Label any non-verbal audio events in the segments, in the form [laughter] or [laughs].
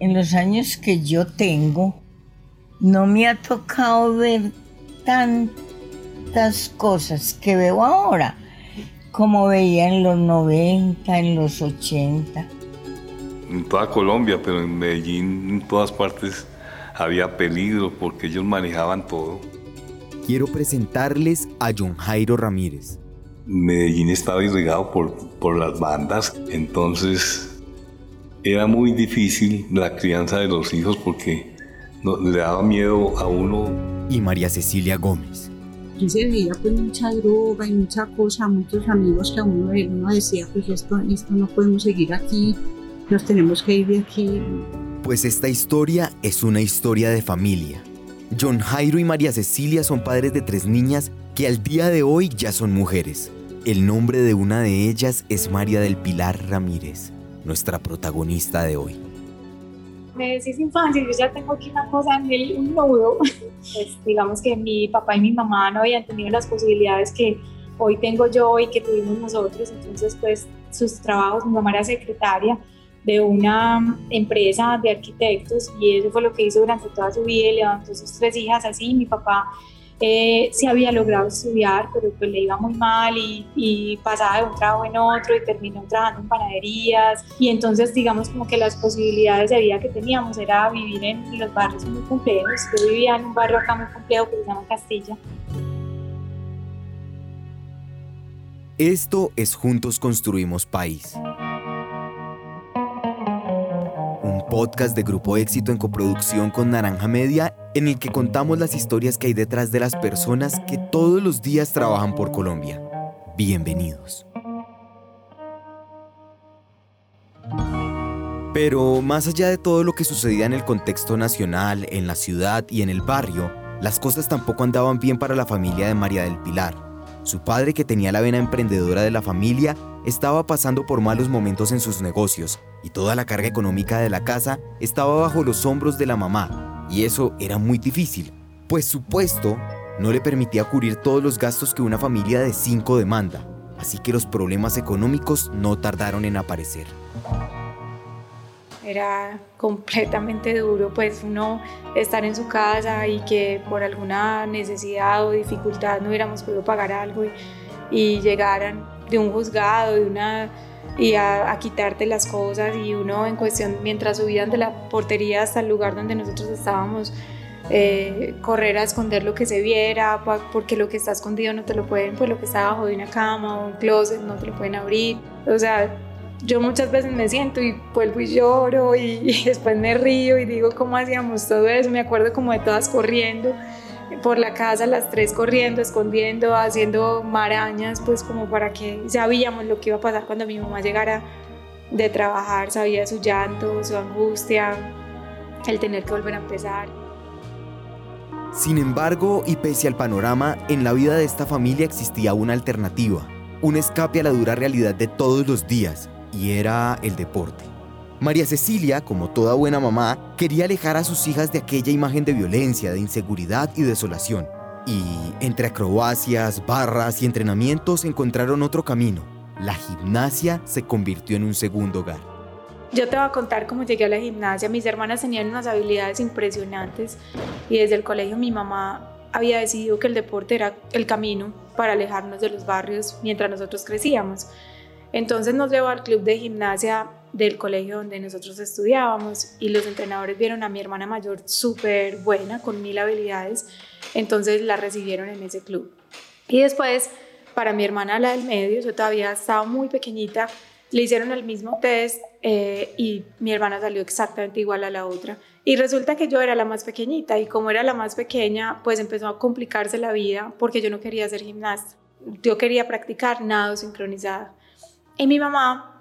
en los años que yo tengo, no me ha tocado ver tantas cosas que veo ahora como veía en los 90, en los 80. En toda Colombia, pero en Medellín, en todas partes, había peligro porque ellos manejaban todo. Quiero presentarles a John Jairo Ramírez. Medellín estaba irrigado por, por las bandas, entonces era muy difícil la crianza de los hijos porque le daba miedo a uno. Y María Cecilia Gómez. Aquí se veía pues mucha droga y mucha cosa, muchos amigos que a uno, uno decía, pues esto, esto no podemos seguir aquí, nos tenemos que ir de aquí. Pues esta historia es una historia de familia. John Jairo y María Cecilia son padres de tres niñas que al día de hoy ya son mujeres. El nombre de una de ellas es María del Pilar Ramírez, nuestra protagonista de hoy. Me decís infancia, yo ya tengo aquí una cosa en el un nudo. [laughs] Pues, digamos que mi papá y mi mamá no habían tenido las posibilidades que hoy tengo yo y que tuvimos nosotros, entonces pues sus trabajos, mi mamá era secretaria, de una empresa de arquitectos y eso fue lo que hizo durante toda su vida, levantó sus tres hijas así, mi papá eh, sí había logrado estudiar, pero pues le iba muy mal y, y, pasaba de un trabajo en otro y terminó trabajando en panaderías. Y entonces digamos como que las posibilidades de vida que teníamos era vivir en los barrios muy complejos, yo vivía en un barrio acá muy complejo que se llama Castilla. Esto es Juntos Construimos País podcast de Grupo Éxito en coproducción con Naranja Media, en el que contamos las historias que hay detrás de las personas que todos los días trabajan por Colombia. Bienvenidos. Pero más allá de todo lo que sucedía en el contexto nacional, en la ciudad y en el barrio, las cosas tampoco andaban bien para la familia de María del Pilar. Su padre, que tenía la vena emprendedora de la familia, estaba pasando por malos momentos en sus negocios y toda la carga económica de la casa estaba bajo los hombros de la mamá, y eso era muy difícil, pues su puesto no le permitía cubrir todos los gastos que una familia de cinco demanda, así que los problemas económicos no tardaron en aparecer. Era completamente duro, pues uno estar en su casa y que por alguna necesidad o dificultad no hubiéramos podido pagar algo y, y llegaran de un juzgado, de una y a, quitarte las cosas y uno en cuestión, mientras subían de la portería hasta el lugar donde nosotros estábamos, eh, correr a esconder lo que se viera, porque lo que está escondido no te lo pueden, pues lo que está abajo de una cama o un closet no te lo pueden abrir. O sea, yo muchas veces me siento y vuelvo y lloro y, [laughs] y después me río y digo cómo hacíamos todo eso, me acuerdo como de todas corriendo por la casa, las tres corriendo, escondiendo, haciendo marañas, pues como para que sabíamos lo que iba a pasar cuando mi mamá llegara de trabajar, sabía su llanto, su angustia, el tener que volver a empezar. Sin embargo, y pese al panorama, en la vida de esta familia existía una alternativa, un escape a la dura realidad de todos los días, y era el deporte. María Cecilia, como toda buena mamá, quería alejar a sus hijas de aquella imagen de violencia, de inseguridad y desolación. Y entre acrobacias, barras y entrenamientos encontraron otro camino. La gimnasia se convirtió en un segundo hogar. Yo te voy a contar cómo llegué a la gimnasia. Mis hermanas tenían unas habilidades impresionantes y desde el colegio mi mamá había decidido que el deporte era el camino para alejarnos de los barrios mientras nosotros crecíamos. Entonces nos llevó al club de gimnasia del colegio donde nosotros estudiábamos y los entrenadores vieron a mi hermana mayor súper buena, con mil habilidades, entonces la recibieron en ese club. Y después, para mi hermana, la del medio, yo todavía estaba muy pequeñita, le hicieron el mismo test eh, y mi hermana salió exactamente igual a la otra. Y resulta que yo era la más pequeñita y como era la más pequeña, pues empezó a complicarse la vida porque yo no quería ser gimnasta. Yo quería practicar nado sincronizado. Y mi mamá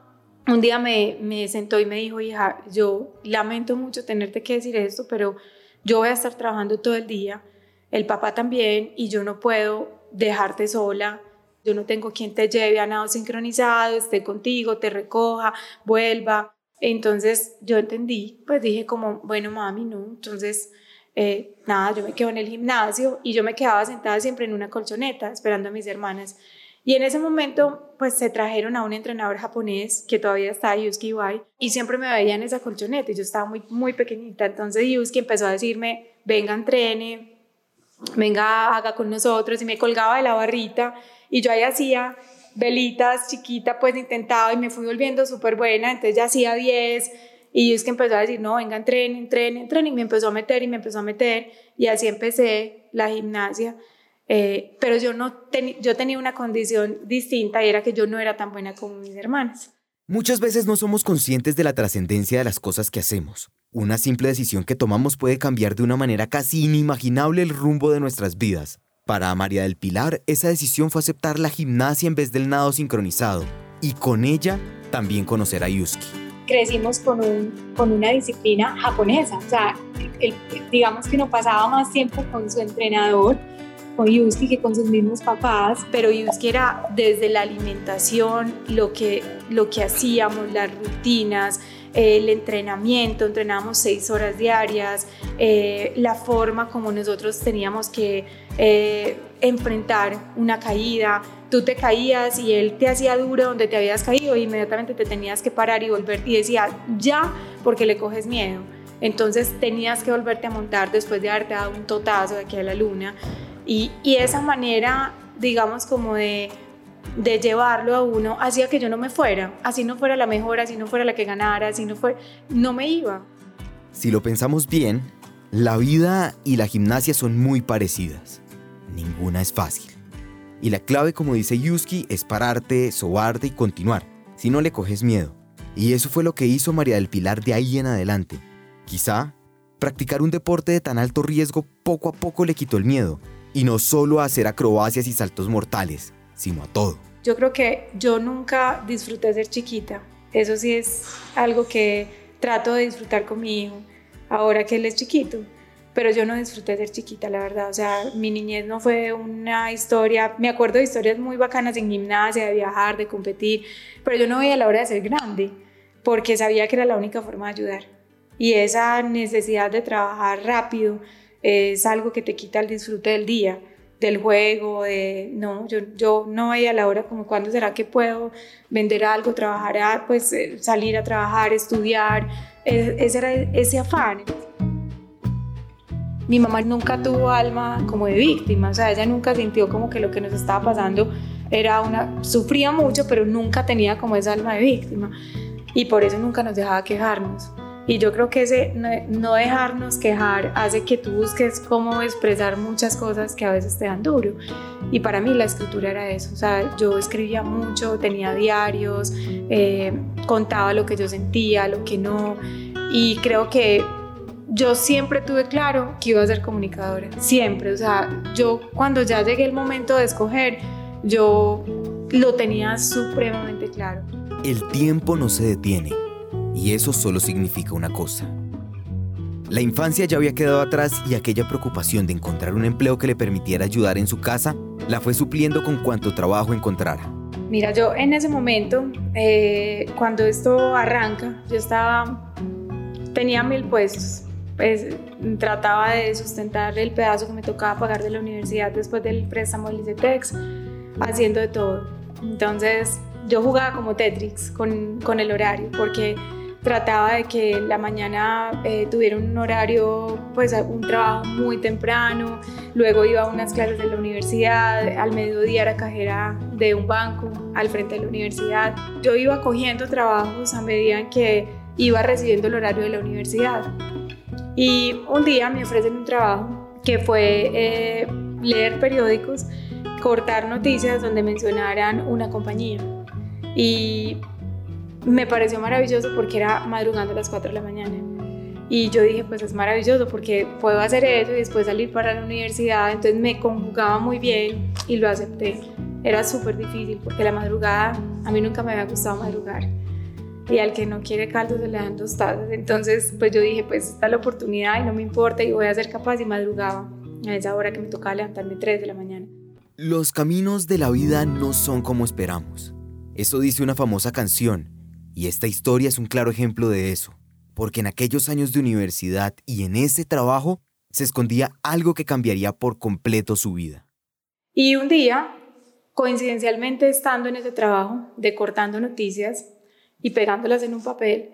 un día me, me sentó y me dijo, hija, yo lamento mucho tenerte que decir esto, pero yo voy a estar trabajando todo el día, el papá también, y yo no puedo dejarte sola. Yo no tengo quien te lleve a nado sincronizado, esté contigo, te recoja, vuelva. Entonces yo entendí, pues dije como, bueno, mami, no. Entonces, eh, nada, yo me quedo en el gimnasio y yo me quedaba sentada siempre en una colchoneta esperando a mis hermanas. Y en ese momento, pues se trajeron a un entrenador japonés que todavía está, Yusuke Iwai, y siempre me veía en esa colchoneta y yo estaba muy, muy pequeñita. Entonces Yusuke empezó a decirme, venga, entrene, venga, haga con nosotros, y me colgaba de la barrita y yo ahí hacía velitas chiquita, pues intentaba y me fui volviendo súper buena, entonces ya hacía 10 y que empezó a decir, no, venga, entrene, entrene, entrene, y me empezó a meter y me empezó a meter y así empecé la gimnasia. Eh, pero yo, no yo tenía una condición distinta y era que yo no era tan buena como mis hermanas. Muchas veces no somos conscientes de la trascendencia de las cosas que hacemos. Una simple decisión que tomamos puede cambiar de una manera casi inimaginable el rumbo de nuestras vidas. Para María del Pilar, esa decisión fue aceptar la gimnasia en vez del nado sincronizado y con ella también conocer a Yuski. Crecimos con, un, con una disciplina japonesa, o sea, digamos que no pasaba más tiempo con su entrenador, con Yuski, que con sus mismos papás, pero Yuski era desde la alimentación, lo que, lo que hacíamos, las rutinas, el entrenamiento, entrenábamos seis horas diarias, eh, la forma como nosotros teníamos que eh, enfrentar una caída. Tú te caías y él te hacía duro donde te habías caído e inmediatamente te tenías que parar y volver y decía ya porque le coges miedo. Entonces tenías que volverte a montar después de haberte dado un totazo de aquí a la luna. Y, y esa manera, digamos, como de de llevarlo a uno hacía que yo no me fuera, así no fuera la mejor, así no fuera la que ganara, así no fuera, no me iba. Si lo pensamos bien, la vida y la gimnasia son muy parecidas. Ninguna es fácil. Y la clave, como dice Yuski, es pararte, sobarte y continuar, si no le coges miedo. Y eso fue lo que hizo María del Pilar de ahí en adelante. Quizá, practicar un deporte de tan alto riesgo poco a poco le quitó el miedo, y no solo a hacer acrobacias y saltos mortales, sino a todo. Yo creo que yo nunca disfruté ser chiquita. Eso sí es algo que trato de disfrutar con mi hijo, ahora que él es chiquito. Pero yo no disfruté ser chiquita, la verdad. O sea, mi niñez no fue una historia. Me acuerdo de historias muy bacanas en gimnasia, de viajar, de competir. Pero yo no veía la hora de ser grande, porque sabía que era la única forma de ayudar. Y esa necesidad de trabajar rápido es algo que te quita el disfrute del día del juego, de no, yo, yo no veía la hora como cuándo será que puedo vender algo, trabajar, pues eh, salir a trabajar, estudiar, ese era ese afán. Mi mamá nunca tuvo alma como de víctima, o sea, ella nunca sintió como que lo que nos estaba pasando era una, sufría mucho, pero nunca tenía como esa alma de víctima y por eso nunca nos dejaba quejarnos. Y yo creo que ese no dejarnos quejar hace que tú busques cómo expresar muchas cosas que a veces te dan duro. Y para mí la escritura era eso. O sea, yo escribía mucho, tenía diarios, eh, contaba lo que yo sentía, lo que no. Y creo que yo siempre tuve claro que iba a ser comunicadora. Siempre. O sea, yo cuando ya llegué el momento de escoger, yo lo tenía supremamente claro. El tiempo no se detiene y eso solo significa una cosa. La infancia ya había quedado atrás y aquella preocupación de encontrar un empleo que le permitiera ayudar en su casa la fue supliendo con cuanto trabajo encontrara. Mira, yo en ese momento, eh, cuando esto arranca, yo estaba, tenía mil puestos. Pues trataba de sustentar el pedazo que me tocaba pagar de la universidad después del préstamo del ICETEX, haciendo de todo. Entonces, yo jugaba como Tetris con, con el horario, porque trataba de que la mañana eh, tuviera un horario, pues un trabajo muy temprano, luego iba a unas clases de la universidad, al mediodía era cajera de un banco al frente de la universidad. Yo iba cogiendo trabajos a medida en que iba recibiendo el horario de la universidad. Y un día me ofrecen un trabajo que fue eh, leer periódicos, cortar noticias donde mencionaran una compañía. Y me pareció maravilloso porque era madrugando a las 4 de la mañana. Y yo dije, pues es maravilloso porque puedo hacer eso y después salir para la universidad. Entonces me conjugaba muy bien y lo acepté. Era súper difícil porque la madrugada, a mí nunca me había gustado madrugar. Y al que no quiere caldo se le dan dos tazas. Entonces, pues yo dije, pues está la oportunidad y no me importa y voy a ser capaz y madrugaba a esa hora que me tocaba levantarme 3 de la mañana. Los caminos de la vida no son como esperamos. Eso dice una famosa canción y esta historia es un claro ejemplo de eso, porque en aquellos años de universidad y en ese trabajo se escondía algo que cambiaría por completo su vida. Y un día, coincidencialmente estando en ese trabajo de cortando noticias y pegándolas en un papel,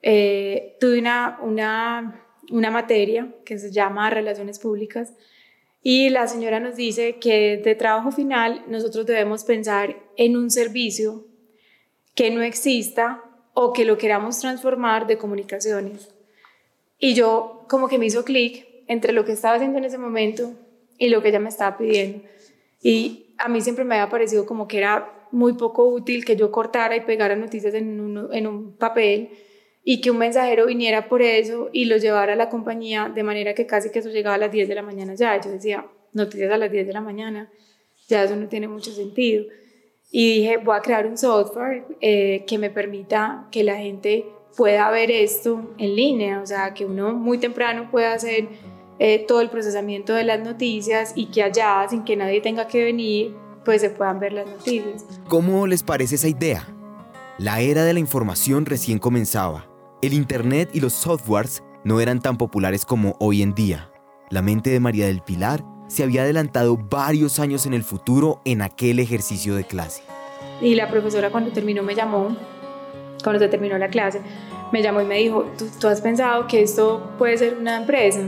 eh, tuve una, una, una materia que se llama Relaciones Públicas y la señora nos dice que de trabajo final nosotros debemos pensar en un servicio que no exista o que lo queramos transformar de comunicaciones. Y yo como que me hizo clic entre lo que estaba haciendo en ese momento y lo que ella me estaba pidiendo. Y a mí siempre me había parecido como que era muy poco útil que yo cortara y pegara noticias en un, en un papel y que un mensajero viniera por eso y lo llevara a la compañía de manera que casi que eso llegaba a las 10 de la mañana ya. Yo decía, noticias a las 10 de la mañana, ya eso no tiene mucho sentido. Y dije, voy a crear un software eh, que me permita que la gente pueda ver esto en línea, o sea, que uno muy temprano pueda hacer eh, todo el procesamiento de las noticias y que allá, sin que nadie tenga que venir, pues se puedan ver las noticias. ¿Cómo les parece esa idea? La era de la información recién comenzaba. El Internet y los softwares no eran tan populares como hoy en día. La mente de María del Pilar se había adelantado varios años en el futuro en aquel ejercicio de clase. Y la profesora cuando terminó me llamó, cuando se terminó la clase, me llamó y me dijo, ¿tú, tú has pensado que esto puede ser una empresa?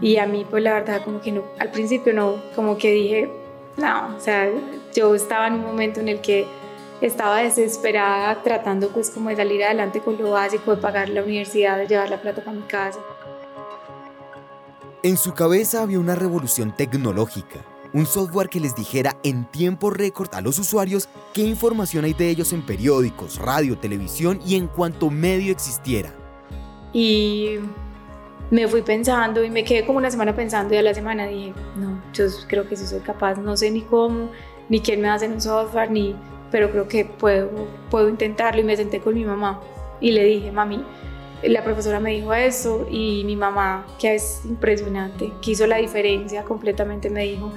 Y a mí, pues la verdad, como que no, al principio no, como que dije, no, o sea, yo estaba en un momento en el que estaba desesperada tratando pues como de salir adelante con lo básico, de pagar la universidad, de llevar la plata para mi casa. En su cabeza había una revolución tecnológica, un software que les dijera en tiempo récord a los usuarios qué información hay de ellos en periódicos, radio, televisión y en cuanto medio existiera. Y me fui pensando y me quedé como una semana pensando y a la semana dije, no, yo creo que sí soy capaz, no sé ni cómo, ni quién me hace un software, ni, pero creo que puedo, puedo intentarlo y me senté con mi mamá y le dije, mami, la profesora me dijo eso y mi mamá, que es impresionante, que hizo la diferencia completamente, me dijo,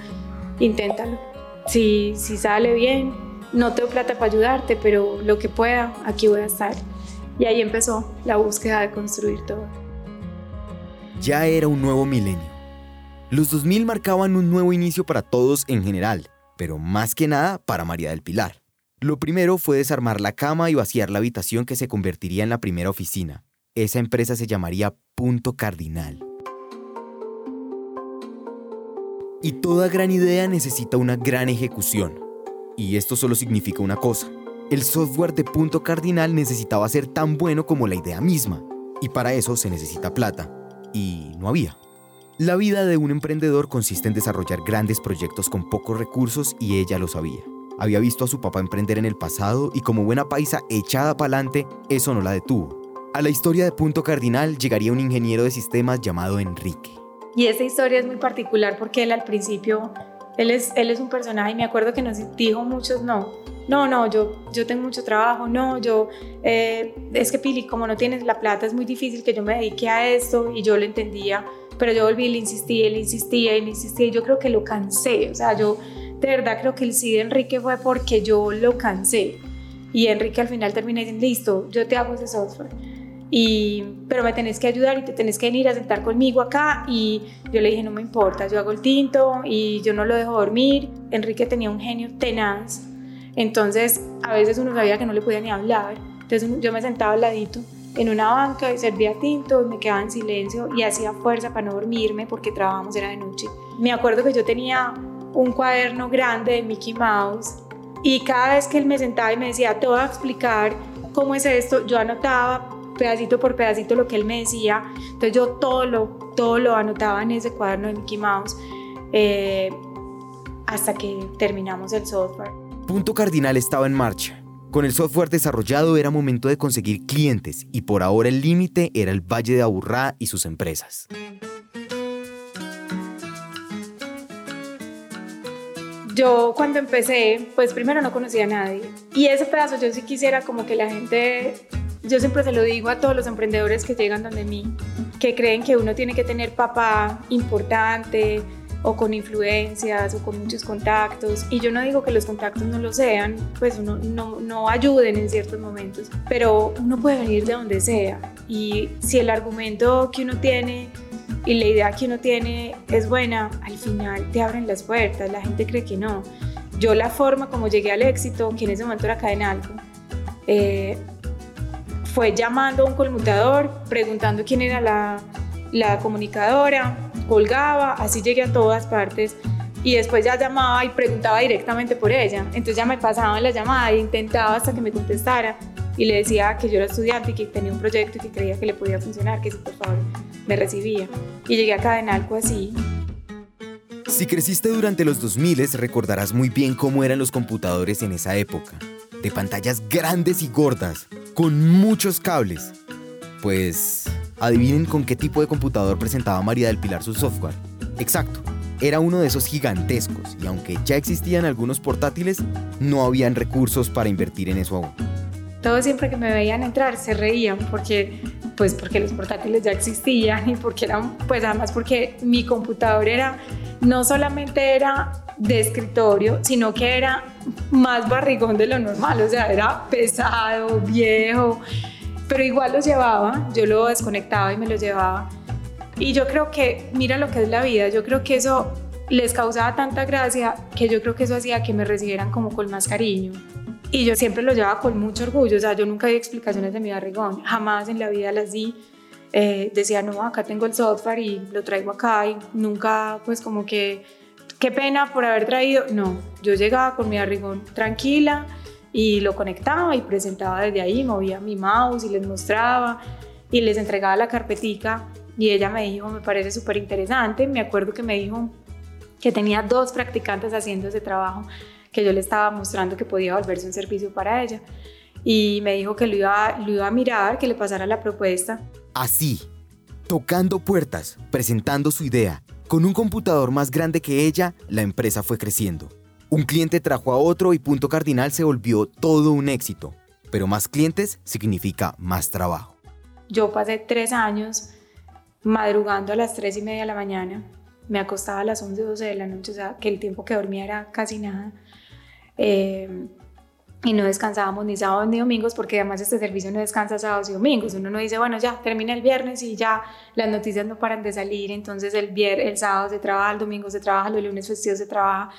inténtalo, si, si sale bien, no tengo plata para ayudarte, pero lo que pueda, aquí voy a estar. Y ahí empezó la búsqueda de construir todo. Ya era un nuevo milenio. Los 2000 marcaban un nuevo inicio para todos en general, pero más que nada para María del Pilar. Lo primero fue desarmar la cama y vaciar la habitación que se convertiría en la primera oficina. Esa empresa se llamaría Punto Cardinal. Y toda gran idea necesita una gran ejecución. Y esto solo significa una cosa. El software de Punto Cardinal necesitaba ser tan bueno como la idea misma. Y para eso se necesita plata y no había. La vida de un emprendedor consiste en desarrollar grandes proyectos con pocos recursos y ella lo sabía. Había visto a su papá emprender en el pasado y como buena paisa echada pa'lante, eso no la detuvo. A la historia de Punto Cardinal llegaría un ingeniero de sistemas llamado Enrique. Y esta historia es muy particular porque él al principio, él es, él es un personaje y me acuerdo que nos dijo muchos no, no, no, yo, yo tengo mucho trabajo, no, yo, eh, es que Pili, como no tienes la plata, es muy difícil que yo me dedique a esto y yo lo entendía, pero yo volví le insistí, le insistía, le insistía yo creo que lo cansé, o sea, yo de verdad creo que el sí de Enrique fue porque yo lo cansé y Enrique al final terminé diciendo, listo, yo te hago ese software. Y, pero me tenés que ayudar y te tenés que venir a sentar conmigo acá y yo le dije no me importa, yo hago el tinto y yo no lo dejo dormir. Enrique tenía un genio tenaz, entonces, a veces uno sabía que no le podía ni hablar. Entonces, yo me sentaba al ladito en una banca y servía tinto, me quedaba en silencio y hacía fuerza para no dormirme porque trabajamos era de noche. Me acuerdo que yo tenía un cuaderno grande de Mickey Mouse y cada vez que él me sentaba y me decía, te voy a explicar cómo es esto, yo anotaba pedacito por pedacito lo que él me decía. Entonces yo todo lo, todo lo anotaba en ese cuaderno de Mickey Mouse eh, hasta que terminamos el software. Punto Cardinal estaba en marcha. Con el software desarrollado era momento de conseguir clientes y por ahora el límite era el Valle de Aburrá y sus empresas. Yo cuando empecé, pues primero no conocía a nadie. Y ese pedazo yo sí quisiera como que la gente, yo siempre se lo digo a todos los emprendedores que llegan donde mí, que creen que uno tiene que tener papá importante, o con influencias o con muchos contactos. Y yo no digo que los contactos no lo sean, pues uno no, no ayuden en ciertos momentos, pero uno puede venir de donde sea. Y si el argumento que uno tiene y la idea que uno tiene es buena, al final te abren las puertas, la gente cree que no. yo la forma como llegué al éxito, que en ese momento era Cadenalco, eh, fue llamando a un conmutador, preguntando quién era la, comunicadora, colgaba, así llegué a todas partes y después ya llamaba y preguntaba directamente por ella. Entonces ya me pasaba la llamada e intentaba hasta que me contestara y le decía que yo era estudiante y que tenía un proyecto y que creía que le podía funcionar, que si por favor me recibía. Y llegué a Cadenalco así. Si creciste durante los 2000 recordarás muy bien cómo eran los computadores en esa época. De pantallas grandes y gordas, con muchos cables. Pues, adivinen con qué tipo de computador presentaba María del Pilar su software. Exacto, era uno de esos gigantescos y aunque ya existían algunos portátiles, no habían recursos para invertir en eso aún todos siempre que me veían entrar se reían porque pues porque los portátiles ya existían y porque eran pues además porque mi computador era no solamente era de escritorio sino que era más barrigón de lo normal o sea era pesado viejo pero igual los llevaba yo lo desconectaba y me lo llevaba y yo creo que mira lo que es la vida yo creo que eso les causaba tanta gracia que yo creo que eso hacía que me recibieran como con más cariño y yo siempre lo llevaba con mucho orgullo, o sea, yo nunca di explicaciones de mi barrigón, jamás en la vida las di. Eh, decía, no, acá tengo el software y lo traigo acá y nunca, pues como que, qué pena por haber traído. No, yo llegaba con mi barrigón tranquila y lo conectaba y presentaba desde ahí, movía mi mouse y les mostraba y les entregaba la carpetica y ella me dijo, me parece súper interesante, me acuerdo que me dijo que tenía dos practicantes haciendo ese trabajo que yo le estaba mostrando que podía volverse un servicio para ella. Y me dijo que lo iba, lo iba a mirar, que le pasara la propuesta. Así, tocando puertas, presentando su idea, con un computador más grande que ella, la empresa fue creciendo. Un cliente trajo a otro y Punto Cardinal se volvió todo un éxito. Pero más clientes significa más trabajo. Yo pasé tres años madrugando a las tres y media de la mañana. Me acostaba a las 11, 12 de la noche, o sea, que el tiempo que dormía era casi nada. Eh, y no descansábamos ni sábados ni domingos porque además este servicio no descansa sábados y domingos. Uno no dice, bueno, ya termina el viernes y ya las noticias no paran de salir, entonces el, viernes, el sábado se trabaja, el domingo se trabaja, los lunes festivos se trabaja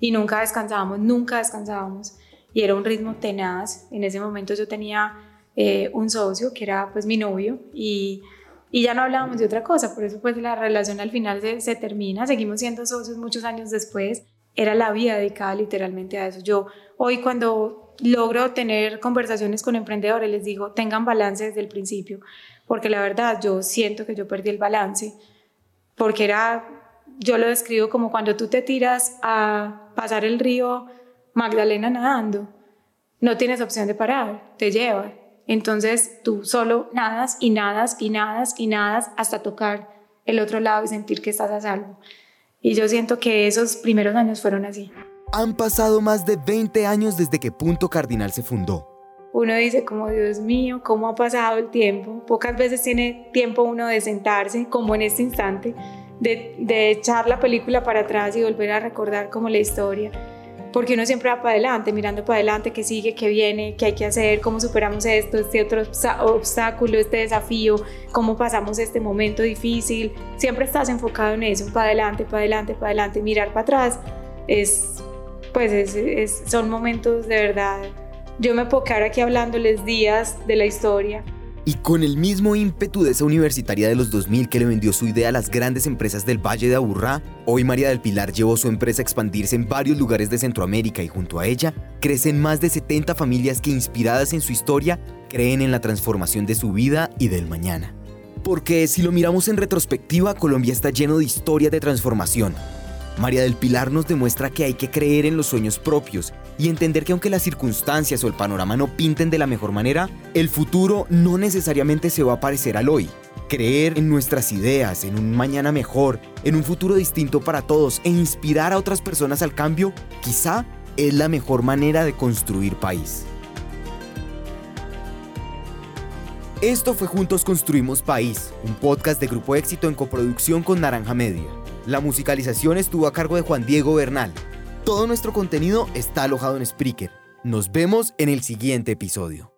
y nunca descansábamos, nunca descansábamos. Y era un ritmo tenaz. En ese momento yo tenía eh, un socio que era pues mi novio y, y, ya no hablábamos de otra cosa, por eso pues la relación al final se, se termina, seguimos siendo socios muchos años después era la vida dedicada literalmente a eso. Yo hoy cuando logro tener conversaciones con emprendedores les digo, tengan balance desde el principio, porque la verdad yo siento que yo perdí el balance, porque era, yo lo describo como cuando tú te tiras a pasar el río Magdalena nadando, no tienes opción de parar, te lleva. Entonces tú solo nadas y nadas y nadas y nadas hasta tocar el otro lado y sentir que estás a salvo. Y yo siento que esos primeros años fueron así. Han pasado más de 20 años desde que Punto Cardinal se fundó. Uno dice como Dios mío, ¿cómo ha pasado el tiempo? Pocas veces tiene tiempo uno de sentarse, como en este instante, de, de echar la película para atrás y volver a recordar como la historia porque uno siempre va para adelante, mirando para adelante, qué sigue, qué viene, qué hay que hacer, cómo superamos esto, este otro obstáculo, este desafío, cómo pasamos este momento difícil. Siempre estás enfocado en eso, para adelante, para adelante, para adelante. Mirar para atrás es, pues, son momentos de verdad. Yo me puedo quedar aquí hablándoles días de la historia y con el mismo ímpetu de esa universitaria de los 2000 que le vendió su idea a las grandes empresas del Valle de Aburrá, hoy María del Pilar llevó su empresa a expandirse en varios lugares de Centroamérica y junto a ella crecen más de 70 familias que inspiradas en su historia creen en la transformación de su vida y del mañana. Porque si lo miramos en retrospectiva, Colombia está lleno de historias de transformación, María del Pilar nos demuestra que hay que creer en los sueños propios y entender que aunque las circunstancias o el panorama no pinten de la mejor manera, el futuro no necesariamente se va a parecer al hoy. Creer en nuestras ideas, en un mañana mejor, en un futuro distinto para todos e inspirar a otras personas al cambio, quizá es la mejor manera de construir país. Esto fue Juntos Construimos País, un podcast de Grupo Éxito en coproducción con Naranja Media. La musicalización estuvo a cargo de Juan Diego Bernal. Todo nuestro contenido está alojado en Spreaker. Nos vemos en el siguiente episodio.